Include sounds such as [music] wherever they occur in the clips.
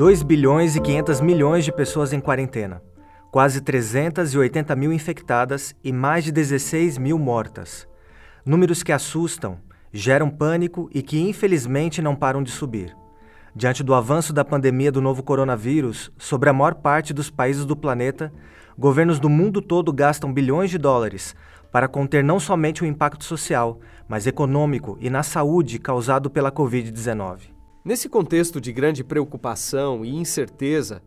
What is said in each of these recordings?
2 bilhões e 500 milhões de pessoas em quarentena, quase 380 mil infectadas e mais de 16 mil mortas. Números que assustam, geram pânico e que infelizmente não param de subir. Diante do avanço da pandemia do novo coronavírus sobre a maior parte dos países do planeta, governos do mundo todo gastam bilhões de dólares para conter não somente o impacto social, mas econômico e na saúde causado pela Covid-19. Nesse contexto de grande preocupação e incerteza,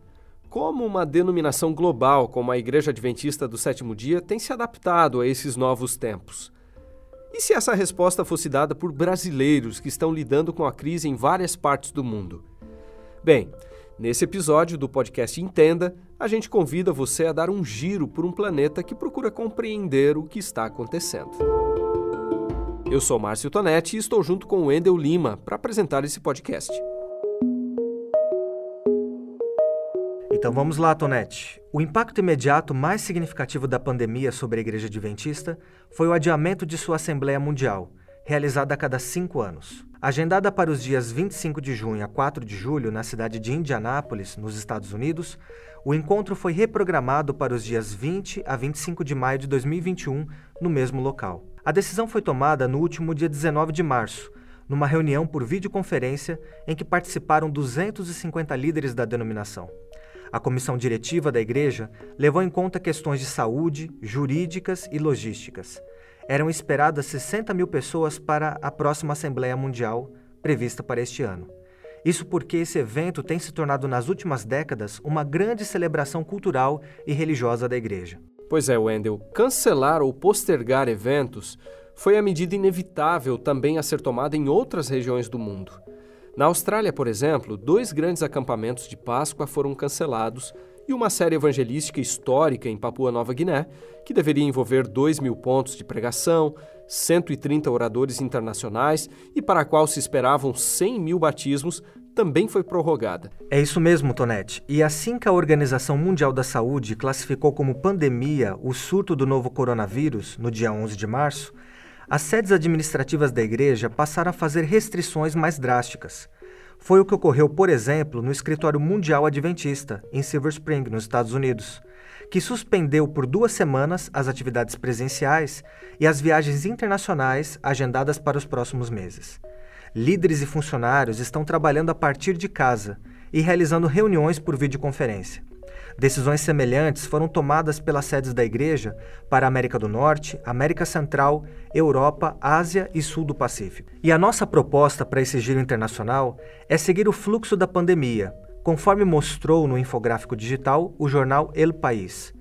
como uma denominação global como a Igreja Adventista do Sétimo Dia tem se adaptado a esses novos tempos? E se essa resposta fosse dada por brasileiros que estão lidando com a crise em várias partes do mundo? Bem, nesse episódio do podcast Entenda, a gente convida você a dar um giro por um planeta que procura compreender o que está acontecendo. Eu sou Márcio Tonetti e estou junto com Wendel Lima para apresentar esse podcast. Então vamos lá, Tonete. O impacto imediato mais significativo da pandemia sobre a Igreja Adventista foi o adiamento de sua Assembleia Mundial, realizada a cada cinco anos. Agendada para os dias 25 de junho a 4 de julho na cidade de Indianápolis, nos Estados Unidos, o encontro foi reprogramado para os dias 20 a 25 de maio de 2021, no mesmo local. A decisão foi tomada no último dia 19 de março, numa reunião por videoconferência em que participaram 250 líderes da denominação. A comissão diretiva da igreja levou em conta questões de saúde, jurídicas e logísticas. Eram esperadas 60 mil pessoas para a próxima Assembleia Mundial, prevista para este ano. Isso porque esse evento tem se tornado nas últimas décadas uma grande celebração cultural e religiosa da igreja. Pois é, Wendell, cancelar ou postergar eventos foi a medida inevitável também a ser tomada em outras regiões do mundo. Na Austrália, por exemplo, dois grandes acampamentos de Páscoa foram cancelados e uma série evangelística histórica em Papua Nova Guiné, que deveria envolver 2 mil pontos de pregação, 130 oradores internacionais e para a qual se esperavam 100 mil batismos, também foi prorrogada. É isso mesmo, Tonete. E assim que a Organização Mundial da Saúde classificou como pandemia o surto do novo coronavírus, no dia 11 de março, as sedes administrativas da igreja passaram a fazer restrições mais drásticas. Foi o que ocorreu, por exemplo, no Escritório Mundial Adventista, em Silver Spring, nos Estados Unidos, que suspendeu por duas semanas as atividades presenciais e as viagens internacionais agendadas para os próximos meses. Líderes e funcionários estão trabalhando a partir de casa e realizando reuniões por videoconferência. Decisões semelhantes foram tomadas pelas sedes da Igreja para América do Norte, América Central, Europa, Ásia e Sul do Pacífico. E a nossa proposta para esse giro internacional é seguir o fluxo da pandemia, conforme mostrou no infográfico digital o jornal El País.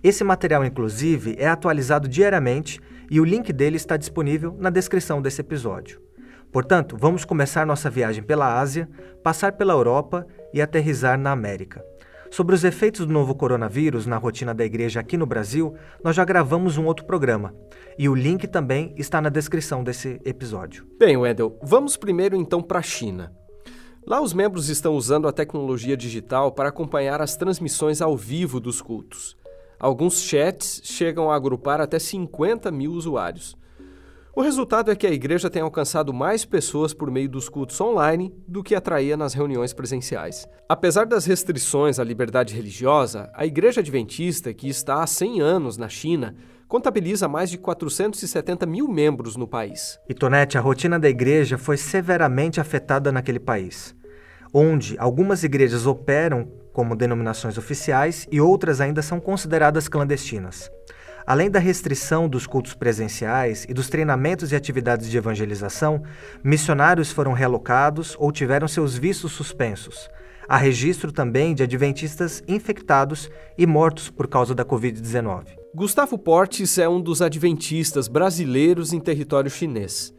Esse material, inclusive, é atualizado diariamente e o link dele está disponível na descrição desse episódio. Portanto, vamos começar nossa viagem pela Ásia, passar pela Europa e aterrizar na América. Sobre os efeitos do novo coronavírus na rotina da igreja aqui no Brasil, nós já gravamos um outro programa. E o link também está na descrição desse episódio. Bem, Wendel, vamos primeiro então para a China. Lá os membros estão usando a tecnologia digital para acompanhar as transmissões ao vivo dos cultos. Alguns chats chegam a agrupar até 50 mil usuários. O resultado é que a igreja tem alcançado mais pessoas por meio dos cultos online do que atraía nas reuniões presenciais. Apesar das restrições à liberdade religiosa, a Igreja Adventista, que está há 100 anos na China, contabiliza mais de 470 mil membros no país. E Tonete, a rotina da igreja foi severamente afetada naquele país, onde algumas igrejas operam como denominações oficiais e outras ainda são consideradas clandestinas. Além da restrição dos cultos presenciais e dos treinamentos e atividades de evangelização, missionários foram relocados ou tiveram seus vistos suspensos. Há registro também de adventistas infectados e mortos por causa da Covid-19. Gustavo Portes é um dos adventistas brasileiros em território chinês.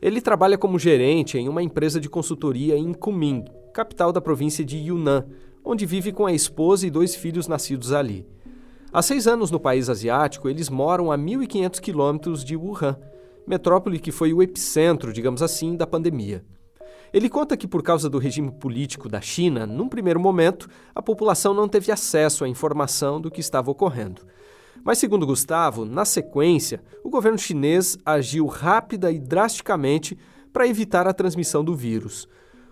Ele trabalha como gerente em uma empresa de consultoria em Kunming, capital da província de Yunnan, onde vive com a esposa e dois filhos nascidos ali. Há seis anos no país asiático, eles moram a 1.500 quilômetros de Wuhan, metrópole que foi o epicentro, digamos assim, da pandemia. Ele conta que, por causa do regime político da China, num primeiro momento, a população não teve acesso à informação do que estava ocorrendo. Mas, segundo Gustavo, na sequência, o governo chinês agiu rápida e drasticamente para evitar a transmissão do vírus.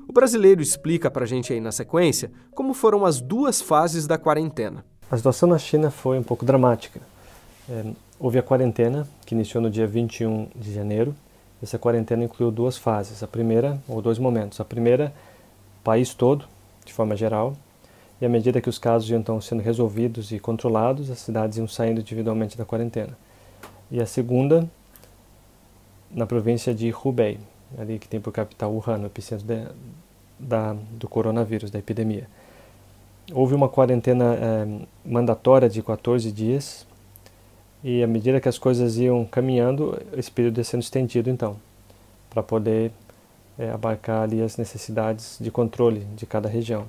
O brasileiro explica para a gente aí na sequência como foram as duas fases da quarentena. A situação na China foi um pouco dramática. É, houve a quarentena, que iniciou no dia 21 de janeiro. Essa quarentena incluiu duas fases. A primeira, ou dois momentos. A primeira, país todo, de forma geral, e à medida que os casos iam então sendo resolvidos e controlados, as cidades iam saindo individualmente da quarentena. E a segunda, na província de Hubei, ali que tem por capital Wuhan, o epicentro da, do coronavírus, da epidemia. Houve uma quarentena eh, mandatória de 14 dias e à medida que as coisas iam caminhando, esse período ia sendo estendido então, para poder eh, abarcar ali as necessidades de controle de cada região.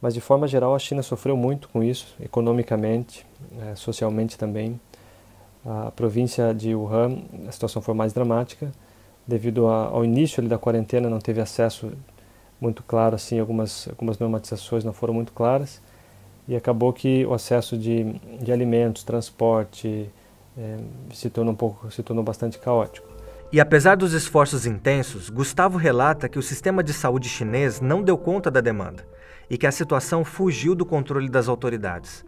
Mas de forma geral a China sofreu muito com isso, economicamente, eh, socialmente também. A província de Wuhan, a situação foi mais dramática, devido a, ao início da quarentena não teve acesso muito claro assim algumas algumas normatizações não foram muito claras. E acabou que o acesso de, de alimentos transporte é, se tornou um pouco se tornou bastante caótico. E apesar dos esforços intensos Gustavo relata que o sistema de saúde chinês não deu conta da demanda e que a situação fugiu do controle das autoridades.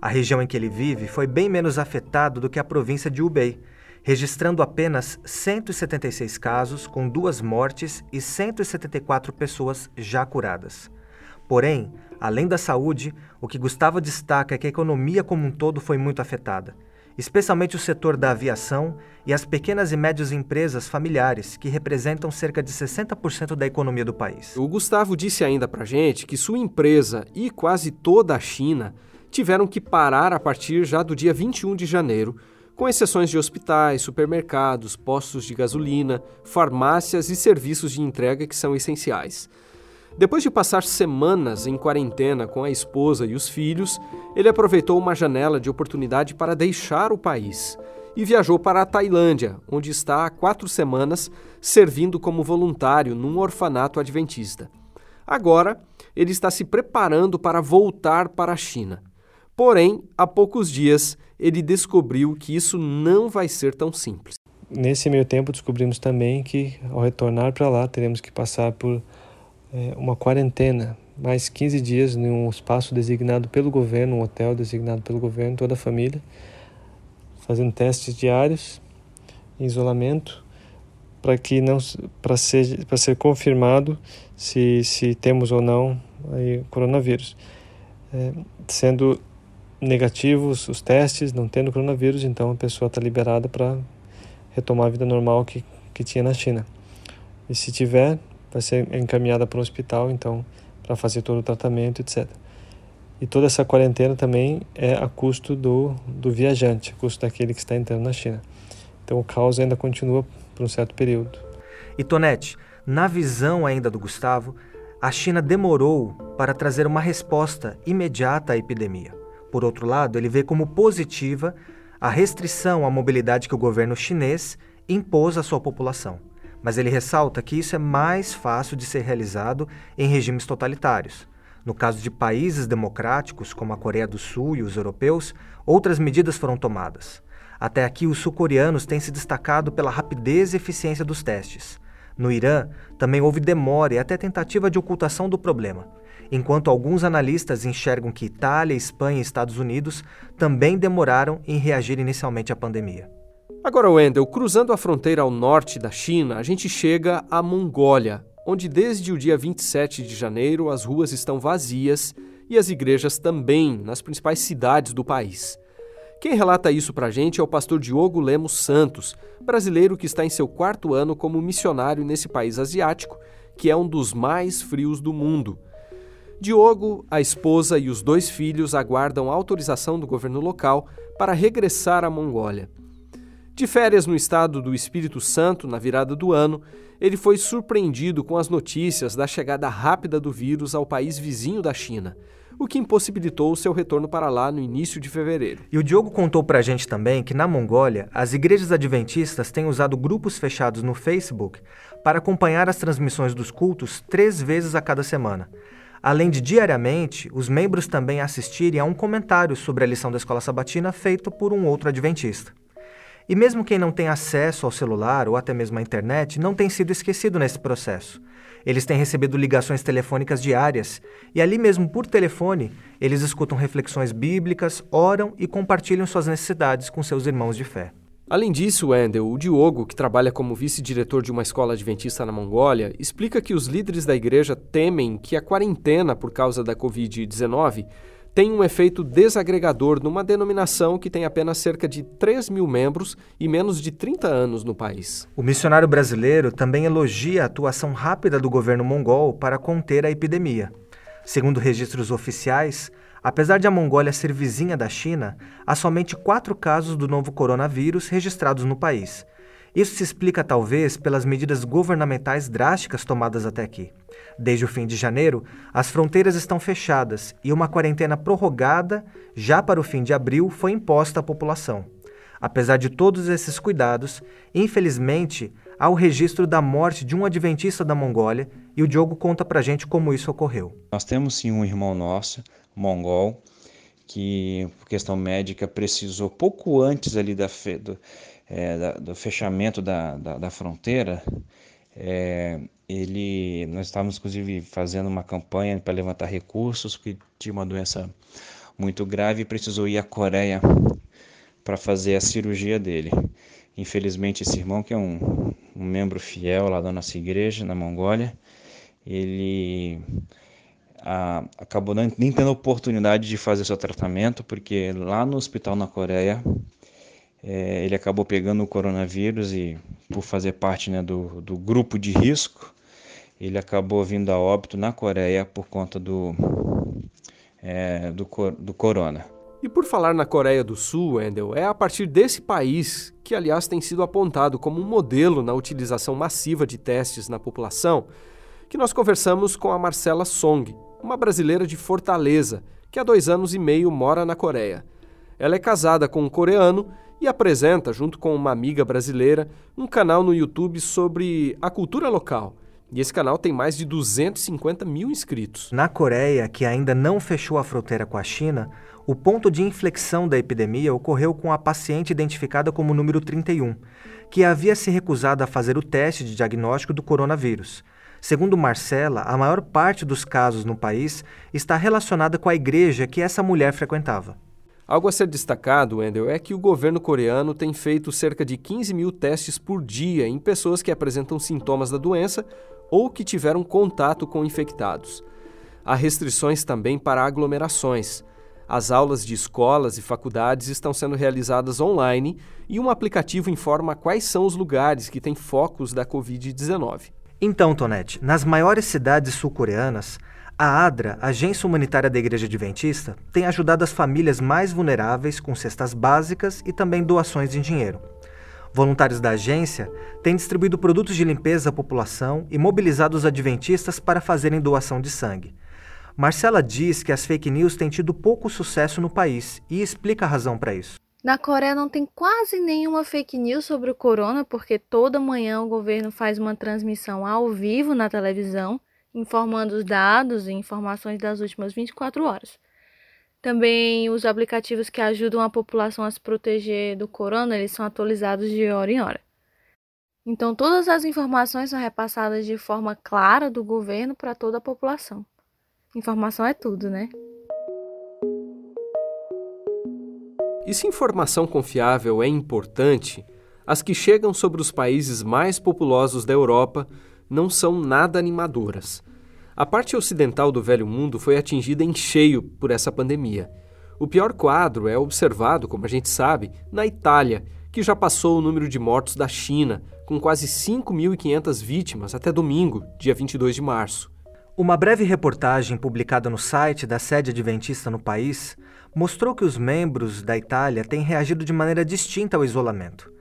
A região em que ele vive foi bem menos afetada do que a província de Hubei registrando apenas 176 casos, com duas mortes e 174 pessoas já curadas. Porém, além da saúde, o que Gustavo destaca é que a economia como um todo foi muito afetada, especialmente o setor da aviação e as pequenas e médias empresas familiares, que representam cerca de 60% da economia do país. O Gustavo disse ainda para gente que sua empresa e quase toda a China tiveram que parar a partir já do dia 21 de janeiro com exceções de hospitais, supermercados, postos de gasolina, farmácias e serviços de entrega que são essenciais. Depois de passar semanas em quarentena com a esposa e os filhos, ele aproveitou uma janela de oportunidade para deixar o país e viajou para a Tailândia, onde está há quatro semanas servindo como voluntário num orfanato adventista. Agora, ele está se preparando para voltar para a China. Porém, há poucos dias, ele descobriu que isso não vai ser tão simples. Nesse meio tempo, descobrimos também que, ao retornar para lá, teremos que passar por é, uma quarentena, mais 15 dias em um espaço designado pelo governo, um hotel designado pelo governo, toda a família, fazendo testes diários, em isolamento, para que não para ser para ser confirmado se se temos ou não aí coronavírus, é, sendo negativos os testes, não tendo coronavírus, então a pessoa está liberada para retomar a vida normal que, que tinha na China. E se tiver, vai ser encaminhada para o hospital, então, para fazer todo o tratamento, etc. E toda essa quarentena também é a custo do, do viajante, a custo daquele que está entrando na China. Então o caos ainda continua por um certo período. E Tonete, na visão ainda do Gustavo, a China demorou para trazer uma resposta imediata à epidemia. Por outro lado, ele vê como positiva a restrição à mobilidade que o governo chinês impôs à sua população. Mas ele ressalta que isso é mais fácil de ser realizado em regimes totalitários. No caso de países democráticos, como a Coreia do Sul e os europeus, outras medidas foram tomadas. Até aqui, os sul-coreanos têm se destacado pela rapidez e eficiência dos testes. No Irã, também houve demora e até tentativa de ocultação do problema enquanto alguns analistas enxergam que Itália, Espanha e Estados Unidos também demoraram em reagir inicialmente à pandemia. Agora, Wendel, cruzando a fronteira ao norte da China, a gente chega à Mongólia, onde desde o dia 27 de janeiro as ruas estão vazias e as igrejas também, nas principais cidades do país. Quem relata isso para a gente é o pastor Diogo Lemos Santos, brasileiro que está em seu quarto ano como missionário nesse país asiático, que é um dos mais frios do mundo. Diogo, a esposa e os dois filhos aguardam autorização do governo local para regressar à Mongólia. De férias no estado do Espírito Santo, na virada do ano, ele foi surpreendido com as notícias da chegada rápida do vírus ao país vizinho da China, o que impossibilitou o seu retorno para lá no início de fevereiro. E o Diogo contou para a gente também que na Mongólia, as igrejas adventistas têm usado grupos fechados no Facebook para acompanhar as transmissões dos cultos três vezes a cada semana além de diariamente os membros também assistirem a um comentário sobre a lição da escola sabatina feito por um outro adventista. E mesmo quem não tem acesso ao celular ou até mesmo à internet não tem sido esquecido nesse processo. Eles têm recebido ligações telefônicas diárias e ali mesmo por telefone eles escutam reflexões bíblicas, oram e compartilham suas necessidades com seus irmãos de fé. Além disso, Wendel, o Diogo, que trabalha como vice-diretor de uma escola adventista na Mongólia, explica que os líderes da igreja temem que a quarentena por causa da Covid-19 tem um efeito desagregador numa denominação que tem apenas cerca de 3 mil membros e menos de 30 anos no país. O missionário brasileiro também elogia a atuação rápida do governo mongol para conter a epidemia. Segundo registros oficiais, apesar de a Mongólia ser vizinha da China, há somente quatro casos do novo coronavírus registrados no país. Isso se explica talvez pelas medidas governamentais drásticas tomadas até aqui. Desde o fim de janeiro, as fronteiras estão fechadas e uma quarentena prorrogada, já para o fim de abril, foi imposta à população. Apesar de todos esses cuidados, infelizmente, há o registro da morte de um adventista da Mongólia e o Diogo conta pra gente como isso ocorreu. Nós temos sim um irmão nosso, mongol, que por questão médica precisou pouco antes ali da, do, é, da, do fechamento da, da, da fronteira é, ele, nós estávamos inclusive fazendo uma campanha para levantar recursos, porque tinha uma doença muito grave e precisou ir à Coreia para fazer a cirurgia dele. Infelizmente, esse irmão, que é um, um membro fiel lá da nossa igreja na Mongólia, ele a, acabou nem tendo oportunidade de fazer seu tratamento, porque lá no hospital na Coreia é, ele acabou pegando o coronavírus e, por fazer parte né, do, do grupo de risco, ele acabou vindo a óbito na Coreia por conta do, é, do, do corona. E por falar na Coreia do Sul, Wendel, é a partir desse país, que aliás tem sido apontado como um modelo na utilização massiva de testes na população, que nós conversamos com a Marcela Song, uma brasileira de Fortaleza, que há dois anos e meio mora na Coreia. Ela é casada com um coreano e apresenta, junto com uma amiga brasileira, um canal no YouTube sobre a cultura local e esse canal tem mais de 250 mil inscritos. Na Coreia, que ainda não fechou a fronteira com a China, o ponto de inflexão da epidemia ocorreu com a paciente identificada como número 31, que havia se recusado a fazer o teste de diagnóstico do coronavírus. Segundo Marcela, a maior parte dos casos no país está relacionada com a igreja que essa mulher frequentava. Algo a ser destacado, Wendel, é que o governo coreano tem feito cerca de 15 mil testes por dia em pessoas que apresentam sintomas da doença ou que tiveram contato com infectados. Há restrições também para aglomerações. As aulas de escolas e faculdades estão sendo realizadas online e um aplicativo informa quais são os lugares que têm focos da Covid-19. Então, Tonete, nas maiores cidades sul-coreanas, a ADRA, Agência Humanitária da Igreja Adventista, tem ajudado as famílias mais vulneráveis com cestas básicas e também doações em dinheiro. Voluntários da agência têm distribuído produtos de limpeza à população e mobilizado os adventistas para fazerem doação de sangue. Marcela diz que as fake news têm tido pouco sucesso no país e explica a razão para isso. Na Coreia não tem quase nenhuma fake news sobre o corona, porque toda manhã o governo faz uma transmissão ao vivo na televisão, informando os dados e informações das últimas 24 horas. Também os aplicativos que ajudam a população a se proteger do corona, eles são atualizados de hora em hora. Então todas as informações são repassadas de forma clara do governo para toda a população. Informação é tudo, né? E se informação confiável é importante, as que chegam sobre os países mais populosos da Europa não são nada animadoras. A parte ocidental do Velho Mundo foi atingida em cheio por essa pandemia. O pior quadro é observado, como a gente sabe, na Itália, que já passou o número de mortos da China, com quase 5.500 vítimas até domingo, dia 22 de março. Uma breve reportagem publicada no site da sede adventista no país mostrou que os membros da Itália têm reagido de maneira distinta ao isolamento.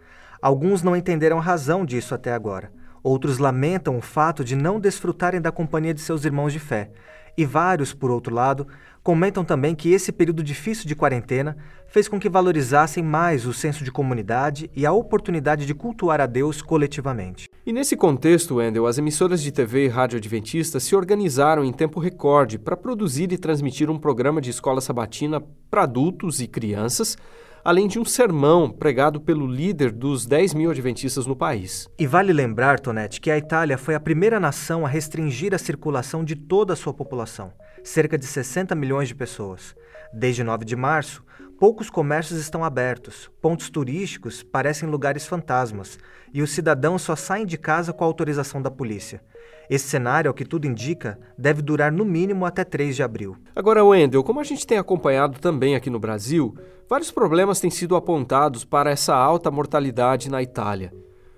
Alguns não entenderam a razão disso até agora. Outros lamentam o fato de não desfrutarem da companhia de seus irmãos de fé. E vários, por outro lado, comentam também que esse período difícil de quarentena fez com que valorizassem mais o senso de comunidade e a oportunidade de cultuar a Deus coletivamente. E nesse contexto, Wendel, as emissoras de TV e rádio adventistas se organizaram em tempo recorde para produzir e transmitir um programa de escola sabatina para adultos e crianças além de um sermão pregado pelo líder dos 10 mil adventistas no país. E vale lembrar, Tonete, que a Itália foi a primeira nação a restringir a circulação de toda a sua população, cerca de 60 milhões de pessoas. Desde 9 de março, poucos comércios estão abertos, pontos turísticos parecem lugares fantasmas, e os cidadãos só saem de casa com a autorização da polícia. Esse cenário, ao que tudo indica, deve durar no mínimo até 3 de abril. Agora, Wendel, como a gente tem acompanhado também aqui no Brasil, vários problemas têm sido apontados para essa alta mortalidade na Itália.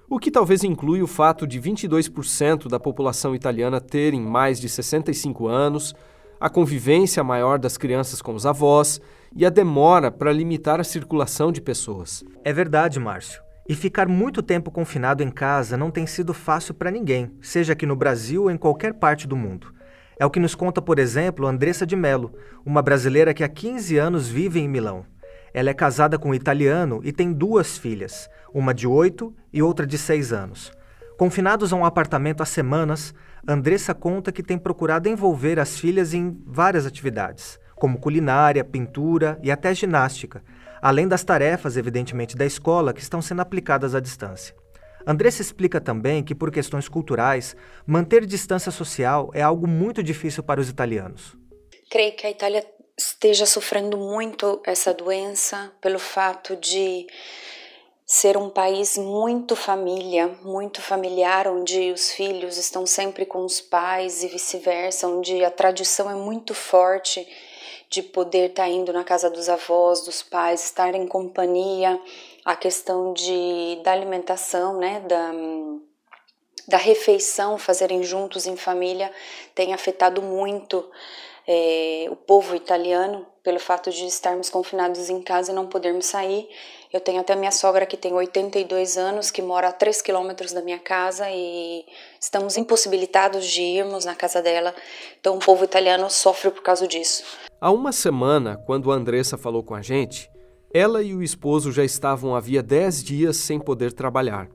O que talvez inclui o fato de 22% da população italiana terem mais de 65 anos, a convivência maior das crianças com os avós e a demora para limitar a circulação de pessoas. É verdade, Márcio. E ficar muito tempo confinado em casa não tem sido fácil para ninguém, seja aqui no Brasil ou em qualquer parte do mundo. É o que nos conta, por exemplo, Andressa de Mello, uma brasileira que há 15 anos vive em Milão. Ela é casada com um italiano e tem duas filhas, uma de 8 e outra de 6 anos. Confinados a um apartamento há semanas, Andressa conta que tem procurado envolver as filhas em várias atividades, como culinária, pintura e até ginástica, além das tarefas, evidentemente, da escola que estão sendo aplicadas à distância. Andressa explica também que, por questões culturais, manter distância social é algo muito difícil para os italianos. Creio que a Itália esteja sofrendo muito essa doença pelo fato de ser um país muito família, muito familiar, onde os filhos estão sempre com os pais e vice-versa, onde a tradição é muito forte de poder estar tá indo na casa dos avós, dos pais, estar em companhia, a questão de, da alimentação, né, da, da refeição, fazerem juntos em família, tem afetado muito é, o povo italiano pelo fato de estarmos confinados em casa e não podermos sair. Eu tenho até minha sogra que tem 82 anos, que mora a 3 quilômetros da minha casa e estamos impossibilitados de irmos na casa dela. Então o povo italiano sofre por causa disso. Há uma semana, quando a Andressa falou com a gente, ela e o esposo já estavam havia 10 dias sem poder trabalhar.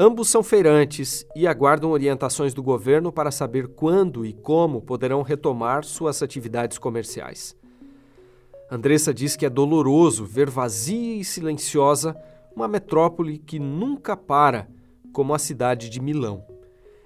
Ambos são feirantes e aguardam orientações do governo para saber quando e como poderão retomar suas atividades comerciais. Andressa diz que é doloroso ver vazia e silenciosa uma metrópole que nunca para, como a cidade de Milão.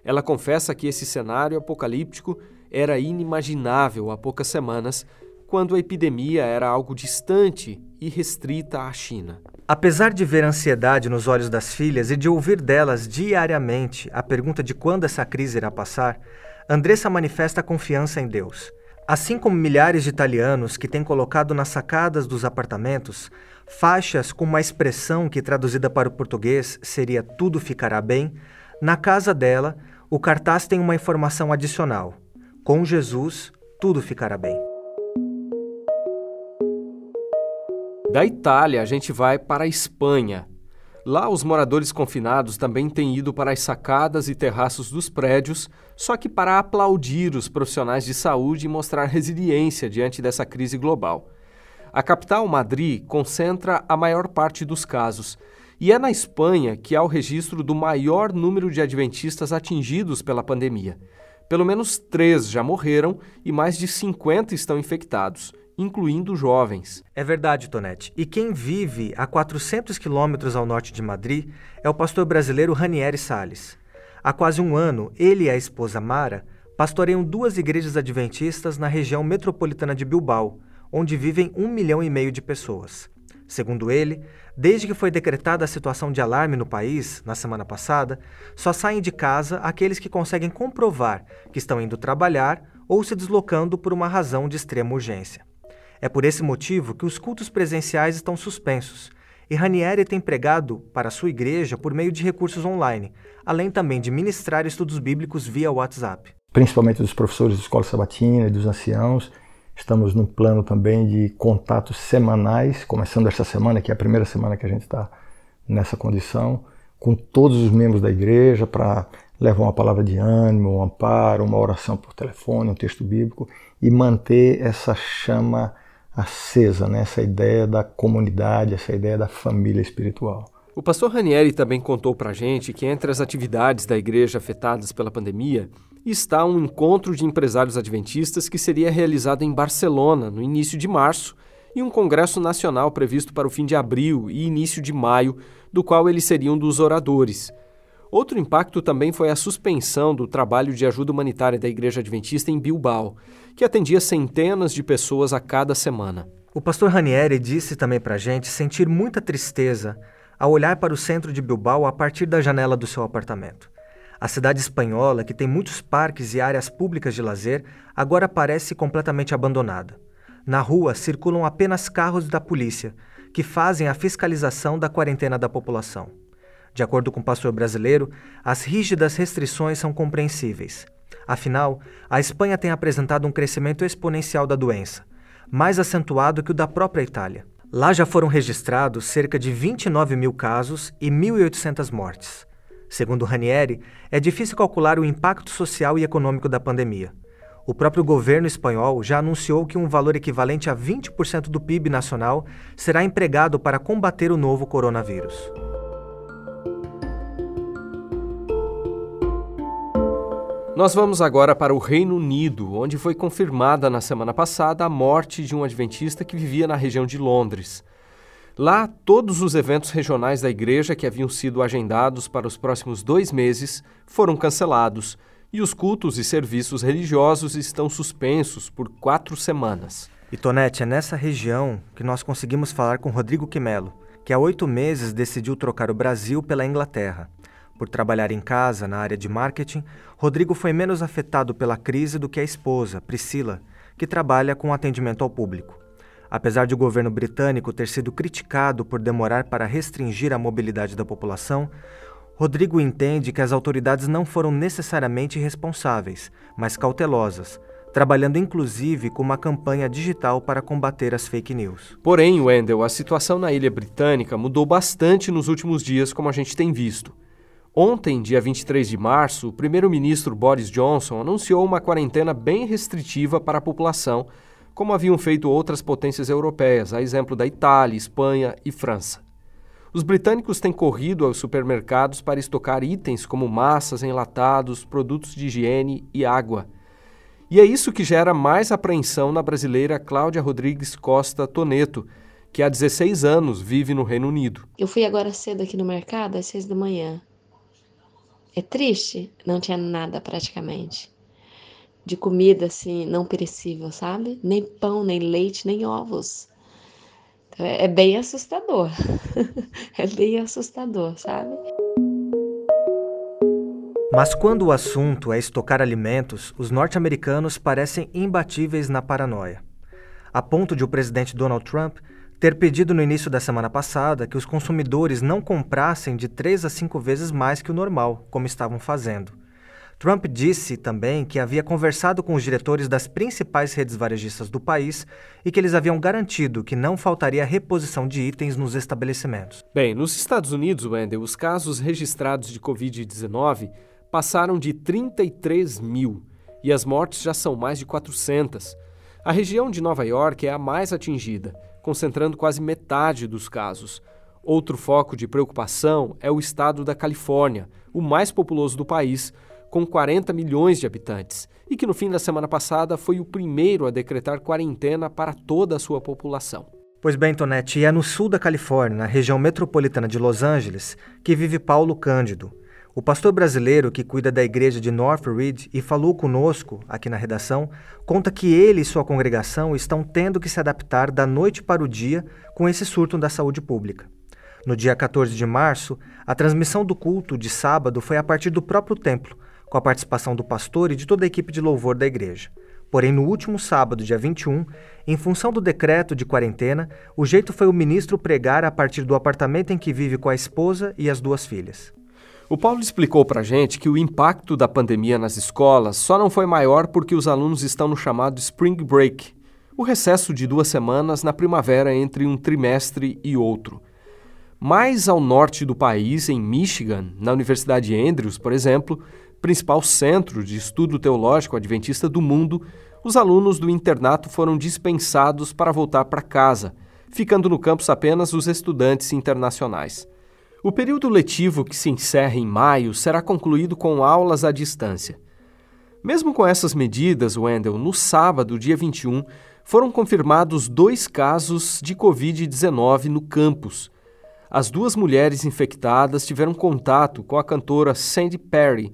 Ela confessa que esse cenário apocalíptico era inimaginável há poucas semanas, quando a epidemia era algo distante e restrita à China. Apesar de ver ansiedade nos olhos das filhas e de ouvir delas diariamente a pergunta de quando essa crise irá passar, Andressa manifesta confiança em Deus. Assim como milhares de italianos que têm colocado nas sacadas dos apartamentos faixas com uma expressão que traduzida para o português seria tudo ficará bem, na casa dela o cartaz tem uma informação adicional. Com Jesus, tudo ficará bem. Da Itália, a gente vai para a Espanha. Lá, os moradores confinados também têm ido para as sacadas e terraços dos prédios, só que para aplaudir os profissionais de saúde e mostrar resiliência diante dessa crise global. A capital, Madrid, concentra a maior parte dos casos. E é na Espanha que há o registro do maior número de adventistas atingidos pela pandemia. Pelo menos três já morreram e mais de 50 estão infectados, incluindo jovens. É verdade, Tonete. E quem vive a 400 quilômetros ao norte de Madrid é o pastor brasileiro Ranieri Sales. Há quase um ano, ele e a esposa Mara pastoreiam duas igrejas adventistas na região metropolitana de Bilbao, onde vivem um milhão e meio de pessoas. Segundo ele, desde que foi decretada a situação de alarme no país, na semana passada, só saem de casa aqueles que conseguem comprovar que estão indo trabalhar ou se deslocando por uma razão de extrema urgência. É por esse motivo que os cultos presenciais estão suspensos, e Ranieri tem pregado para sua igreja por meio de recursos online, além também de ministrar estudos bíblicos via WhatsApp. Principalmente dos professores de escola sabatina e dos anciãos, Estamos num plano também de contatos semanais, começando esta semana, que é a primeira semana que a gente está nessa condição, com todos os membros da igreja para levar uma palavra de ânimo, um amparo, uma oração por telefone, um texto bíblico e manter essa chama acesa, né? essa ideia da comunidade, essa ideia da família espiritual. O pastor Ranieri também contou para a gente que entre as atividades da igreja afetadas pela pandemia está um encontro de empresários adventistas que seria realizado em Barcelona no início de março e um congresso nacional previsto para o fim de abril e início de maio, do qual ele seria um dos oradores. Outro impacto também foi a suspensão do trabalho de ajuda humanitária da Igreja Adventista em Bilbao, que atendia centenas de pessoas a cada semana. O pastor Ranieri disse também para a gente sentir muita tristeza ao olhar para o centro de Bilbao a partir da janela do seu apartamento. A cidade espanhola, que tem muitos parques e áreas públicas de lazer, agora parece completamente abandonada. Na rua circulam apenas carros da polícia, que fazem a fiscalização da quarentena da população. De acordo com o pastor brasileiro, as rígidas restrições são compreensíveis. Afinal, a Espanha tem apresentado um crescimento exponencial da doença, mais acentuado que o da própria Itália. Lá já foram registrados cerca de 29 mil casos e 1.800 mortes. Segundo Ranieri, é difícil calcular o impacto social e econômico da pandemia. O próprio governo espanhol já anunciou que um valor equivalente a 20% do PIB nacional será empregado para combater o novo coronavírus. Nós vamos agora para o Reino Unido, onde foi confirmada na semana passada a morte de um adventista que vivia na região de Londres. Lá, todos os eventos regionais da igreja que haviam sido agendados para os próximos dois meses foram cancelados e os cultos e serviços religiosos estão suspensos por quatro semanas. E Tonete, é nessa região que nós conseguimos falar com Rodrigo Quimelo, que há oito meses decidiu trocar o Brasil pela Inglaterra. Por trabalhar em casa na área de marketing, Rodrigo foi menos afetado pela crise do que a esposa, Priscila, que trabalha com atendimento ao público. Apesar de o governo britânico ter sido criticado por demorar para restringir a mobilidade da população, Rodrigo entende que as autoridades não foram necessariamente responsáveis, mas cautelosas, trabalhando inclusive com uma campanha digital para combater as fake news. Porém, Wendell, a situação na ilha britânica mudou bastante nos últimos dias, como a gente tem visto. Ontem, dia 23 de março, o primeiro-ministro Boris Johnson anunciou uma quarentena bem restritiva para a população como haviam feito outras potências europeias, a exemplo da Itália, Espanha e França. Os britânicos têm corrido aos supermercados para estocar itens como massas, enlatados, produtos de higiene e água. E é isso que gera mais apreensão na brasileira Cláudia Rodrigues Costa Toneto, que há 16 anos vive no Reino Unido. Eu fui agora cedo aqui no mercado, às 6 da manhã. É triste? Não tinha nada praticamente de comida assim não perecível, sabe? Nem pão, nem leite, nem ovos. Então, é, é bem assustador. [laughs] é bem assustador, sabe? Mas quando o assunto é estocar alimentos, os norte-americanos parecem imbatíveis na paranoia. A ponto de o presidente Donald Trump ter pedido no início da semana passada que os consumidores não comprassem de três a cinco vezes mais que o normal, como estavam fazendo. Trump disse também que havia conversado com os diretores das principais redes varejistas do país e que eles haviam garantido que não faltaria reposição de itens nos estabelecimentos. Bem, nos Estados Unidos, Wendel, os casos registrados de Covid-19 passaram de 33 mil e as mortes já são mais de 400. A região de Nova York é a mais atingida, concentrando quase metade dos casos. Outro foco de preocupação é o estado da Califórnia, o mais populoso do país com 40 milhões de habitantes, e que no fim da semana passada foi o primeiro a decretar quarentena para toda a sua população. Pois bem, Tonete, é no sul da Califórnia, na região metropolitana de Los Angeles, que vive Paulo Cândido. O pastor brasileiro que cuida da igreja de North Reed e falou conosco aqui na redação, conta que ele e sua congregação estão tendo que se adaptar da noite para o dia com esse surto da saúde pública. No dia 14 de março, a transmissão do culto de sábado foi a partir do próprio templo, com a participação do pastor e de toda a equipe de louvor da igreja. Porém, no último sábado, dia 21, em função do decreto de quarentena, o jeito foi o ministro pregar a partir do apartamento em que vive com a esposa e as duas filhas. O Paulo explicou para a gente que o impacto da pandemia nas escolas só não foi maior porque os alunos estão no chamado Spring Break, o recesso de duas semanas na primavera entre um trimestre e outro. Mais ao norte do país, em Michigan, na Universidade Andrews, por exemplo, principal centro de estudo teológico adventista do mundo, os alunos do internato foram dispensados para voltar para casa, ficando no campus apenas os estudantes internacionais. O período letivo que se encerra em maio será concluído com aulas à distância. Mesmo com essas medidas, Wendell, no sábado, dia 21, foram confirmados dois casos de Covid-19 no campus. As duas mulheres infectadas tiveram contato com a cantora Sandy Perry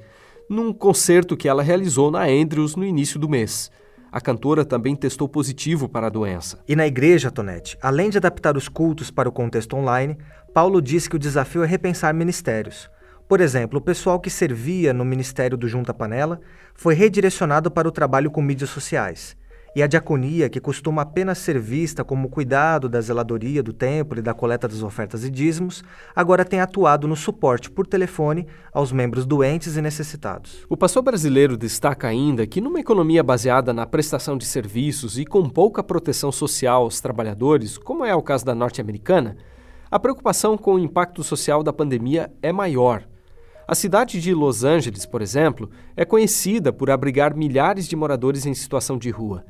num concerto que ela realizou na Andrews no início do mês. A cantora também testou positivo para a doença. E na igreja, Tonete, além de adaptar os cultos para o contexto online, Paulo disse que o desafio é repensar ministérios. Por exemplo, o pessoal que servia no ministério do Junta Panela foi redirecionado para o trabalho com mídias sociais. E a diaconia, que costuma apenas ser vista como cuidado da zeladoria do templo e da coleta das ofertas e dízimos, agora tem atuado no suporte por telefone aos membros doentes e necessitados. O pastor brasileiro destaca ainda que, numa economia baseada na prestação de serviços e com pouca proteção social aos trabalhadores, como é o caso da norte-americana, a preocupação com o impacto social da pandemia é maior. A cidade de Los Angeles, por exemplo, é conhecida por abrigar milhares de moradores em situação de rua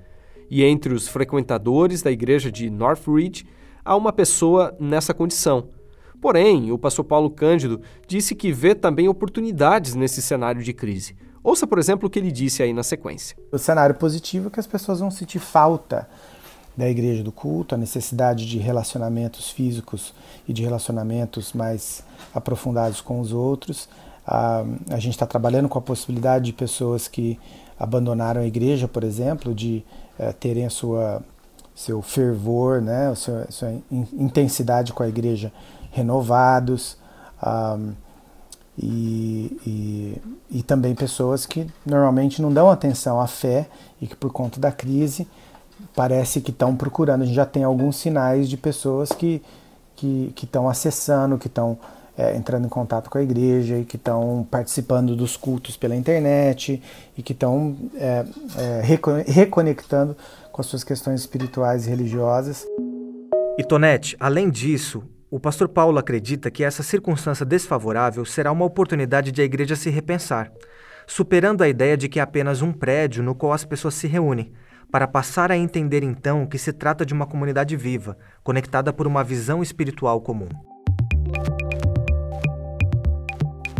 e entre os frequentadores da igreja de Northridge há uma pessoa nessa condição. Porém, o pastor Paulo Cândido disse que vê também oportunidades nesse cenário de crise. Ouça, por exemplo, o que ele disse aí na sequência. O cenário positivo é que as pessoas vão sentir falta da igreja do culto, a necessidade de relacionamentos físicos e de relacionamentos mais aprofundados com os outros. a gente está trabalhando com a possibilidade de pessoas que abandonaram a igreja, por exemplo, de é, terem a sua seu fervor, né, a sua, a sua intensidade com a igreja renovados um, e, e, e, também pessoas que normalmente não dão atenção à fé e que por conta da crise parece que estão procurando. A gente já tem alguns sinais de pessoas que que estão acessando, que estão é, entrando em contato com a igreja e que estão participando dos cultos pela internet e que estão é, é, reconectando com as suas questões espirituais e religiosas. E Tonete, além disso, o pastor Paulo acredita que essa circunstância desfavorável será uma oportunidade de a igreja se repensar, superando a ideia de que é apenas um prédio no qual as pessoas se reúnem, para passar a entender então que se trata de uma comunidade viva, conectada por uma visão espiritual comum.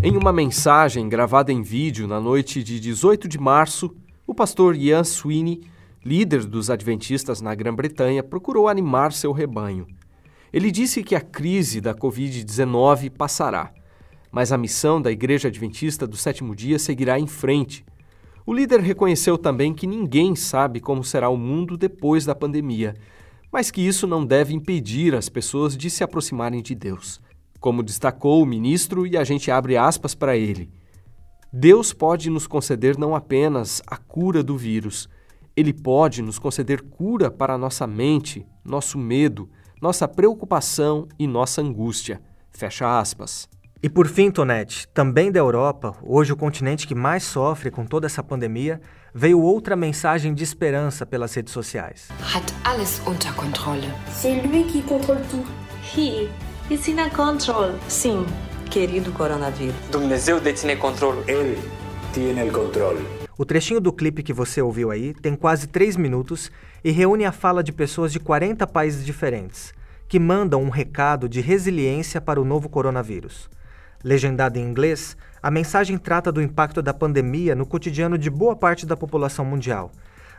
Em uma mensagem gravada em vídeo na noite de 18 de março, o pastor Ian Sweeney, líder dos adventistas na Grã-Bretanha, procurou animar seu rebanho. Ele disse que a crise da Covid-19 passará, mas a missão da Igreja Adventista do Sétimo Dia seguirá em frente. O líder reconheceu também que ninguém sabe como será o mundo depois da pandemia, mas que isso não deve impedir as pessoas de se aproximarem de Deus. Como destacou o ministro, e a gente abre aspas para ele: Deus pode nos conceder não apenas a cura do vírus, ele pode nos conceder cura para nossa mente, nosso medo, nossa preocupação e nossa angústia. Fecha aspas. E por fim, Tonete, também da Europa, hoje o continente que mais sofre com toda essa pandemia, veio outra mensagem de esperança pelas redes sociais. Hat alles unter Kontrolle. C'est lui qui contrôle tout. He is in control. Sim, querido coronavírus. Dumnezeu deține controlul. Ele tiene el control. O trechinho do clipe que você ouviu aí tem quase 3 minutos e reúne a fala de pessoas de 40 países diferentes, que mandam um recado de resiliência para o novo coronavírus. Legendada em inglês, a mensagem trata do impacto da pandemia no cotidiano de boa parte da população mundial,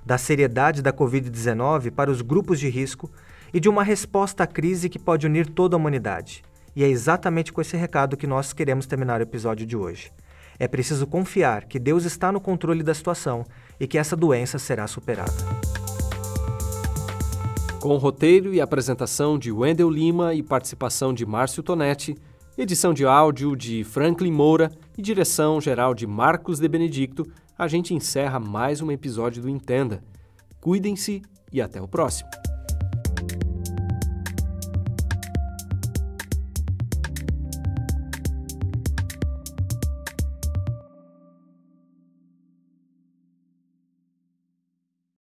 da seriedade da Covid-19 para os grupos de risco e de uma resposta à crise que pode unir toda a humanidade. E é exatamente com esse recado que nós queremos terminar o episódio de hoje. É preciso confiar que Deus está no controle da situação e que essa doença será superada. Com roteiro e apresentação de Wendel Lima e participação de Márcio Tonetti, edição de áudio de Franklin Moura e direção geral de Marcos de Benedicto, a gente encerra mais um episódio do Entenda. Cuidem-se e até o próximo.